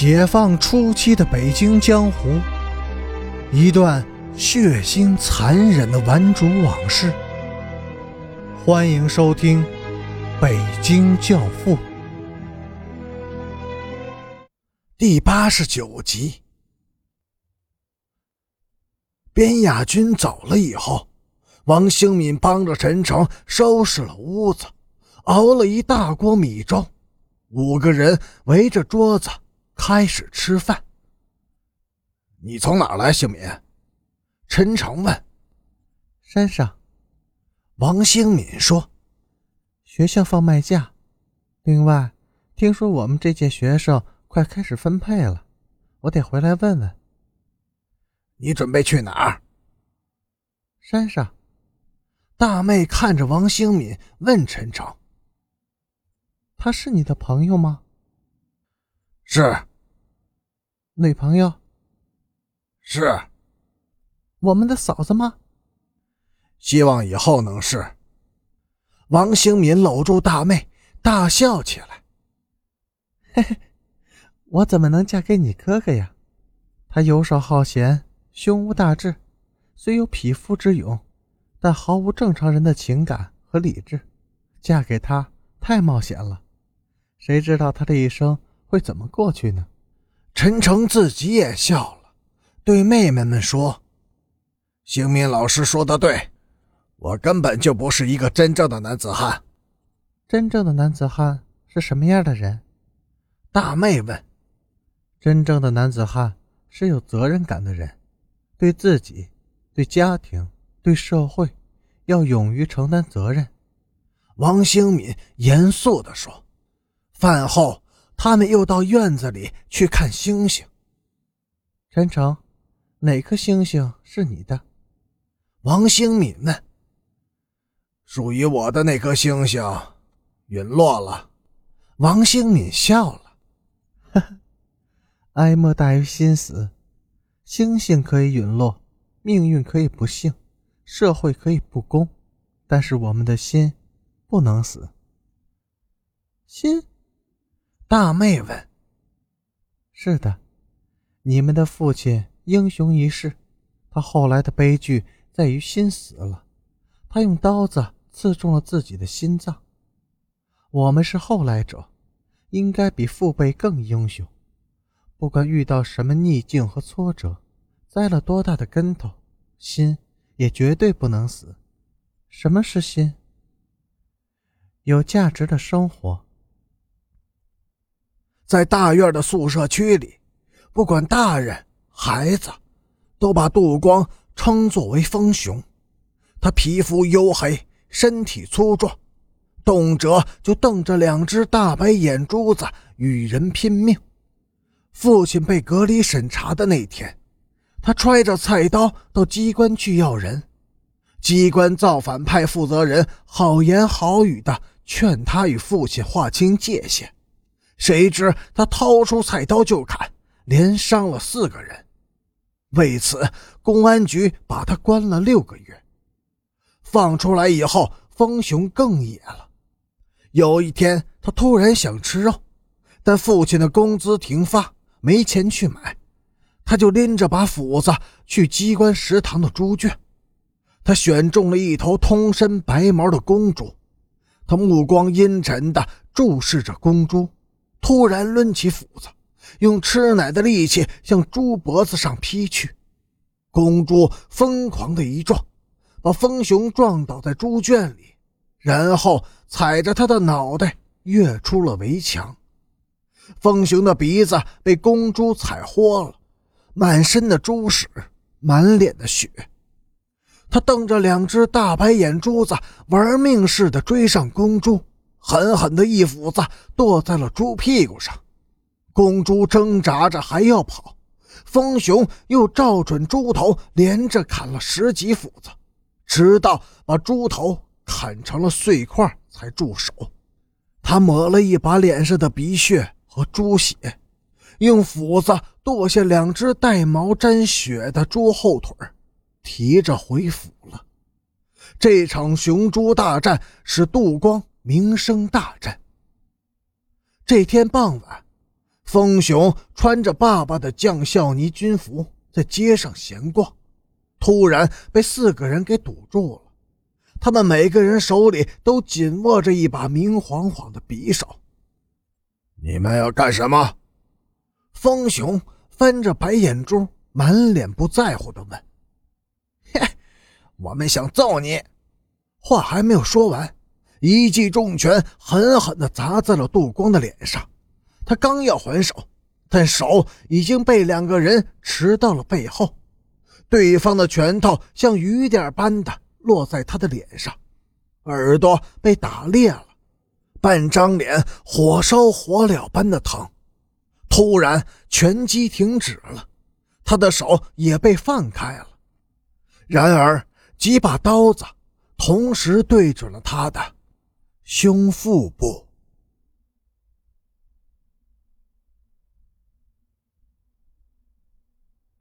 解放初期的北京江湖，一段血腥残忍的顽主往事。欢迎收听《北京教父》第八十九集。边亚军走了以后，王兴敏帮着陈诚收拾了屋子，熬了一大锅米粥，五个人围着桌子。开始吃饭。你从哪来，姓敏？陈诚问。山上。王兴敏说：“学校放麦假。另外，听说我们这届学生快开始分配了，我得回来问问。你准备去哪儿？山上。”大妹看着王兴敏问陈诚：“他是你的朋友吗？”是。女朋友，是我们的嫂子吗？希望以后能是。王兴民搂住大妹，大笑起来。嘿嘿，我怎么能嫁给你哥哥呀？他游手好闲，胸无大志，虽有匹夫之勇，但毫无正常人的情感和理智。嫁给他太冒险了，谁知道他这一生会怎么过去呢？陈诚自己也笑了，对妹妹们说：“兴敏老师说的对，我根本就不是一个真正的男子汉。真正的男子汉是什么样的人？”大妹问。“真正的男子汉是有责任感的人，对自己、对家庭、对社会，要勇于承担责任。”王兴敏严肃地说。饭后。他们又到院子里去看星星。陈诚，哪颗星星是你的？王兴敏问。属于我的那颗星星陨落了。王兴敏笑了。呵呵，哀莫大于心死。星星可以陨落，命运可以不幸，社会可以不公，但是我们的心不能死。心。大妹问：“是的，你们的父亲英雄一世，他后来的悲剧在于心死了，他用刀子刺中了自己的心脏。我们是后来者，应该比父辈更英雄。不管遇到什么逆境和挫折，栽了多大的跟头，心也绝对不能死。什么是心？有价值的生活。”在大院的宿舍区里，不管大人孩子，都把杜光称作为风熊。他皮肤黝黑，身体粗壮，动辄就瞪着两只大白眼珠子与人拼命。父亲被隔离审查的那天，他揣着菜刀到机关去要人，机关造反派负责人好言好语的劝他与父亲划清界限。谁知他掏出菜刀就砍，连伤了四个人。为此，公安局把他关了六个月。放出来以后，风雄更野了。有一天，他突然想吃肉，但父亲的工资停发，没钱去买，他就拎着把斧子去机关食堂的猪圈。他选中了一头通身白毛的公猪，他目光阴沉地注视着公猪。突然抡起斧子，用吃奶的力气向猪脖子上劈去。公猪疯狂的一撞，把风熊撞倒在猪圈里，然后踩着他的脑袋跃出了围墙。风熊的鼻子被公猪踩豁了，满身的猪屎，满脸的血。他瞪着两只大白眼珠子，玩命似的追上公猪。狠狠的一斧子剁在了猪屁股上，公猪挣扎着还要跑，风雄又照准猪头连着砍了十几斧子，直到把猪头砍成了碎块才住手。他抹了一把脸上的鼻血和猪血，用斧子剁下两只带毛沾血的猪后腿，提着回府了。这场雄猪大战使杜光。名声大振。这天傍晚，风雄穿着爸爸的将校呢军服在街上闲逛，突然被四个人给堵住了。他们每个人手里都紧握着一把明晃晃的匕首。你们要干什么？风雄翻着白眼珠，满脸不在乎的问：“ 嘿，我们想揍你！”话还没有说完，一记重拳狠狠地砸在了杜光的脸上。他刚要还手，但手已经被两个人持到了背后，对方的拳头像雨点般的落在他的脸上，耳朵被打裂了，半张脸火烧火燎般的疼。突然，拳击停止了，他的手也被放开了。然而，几把刀子同时对准了他的胸腹部。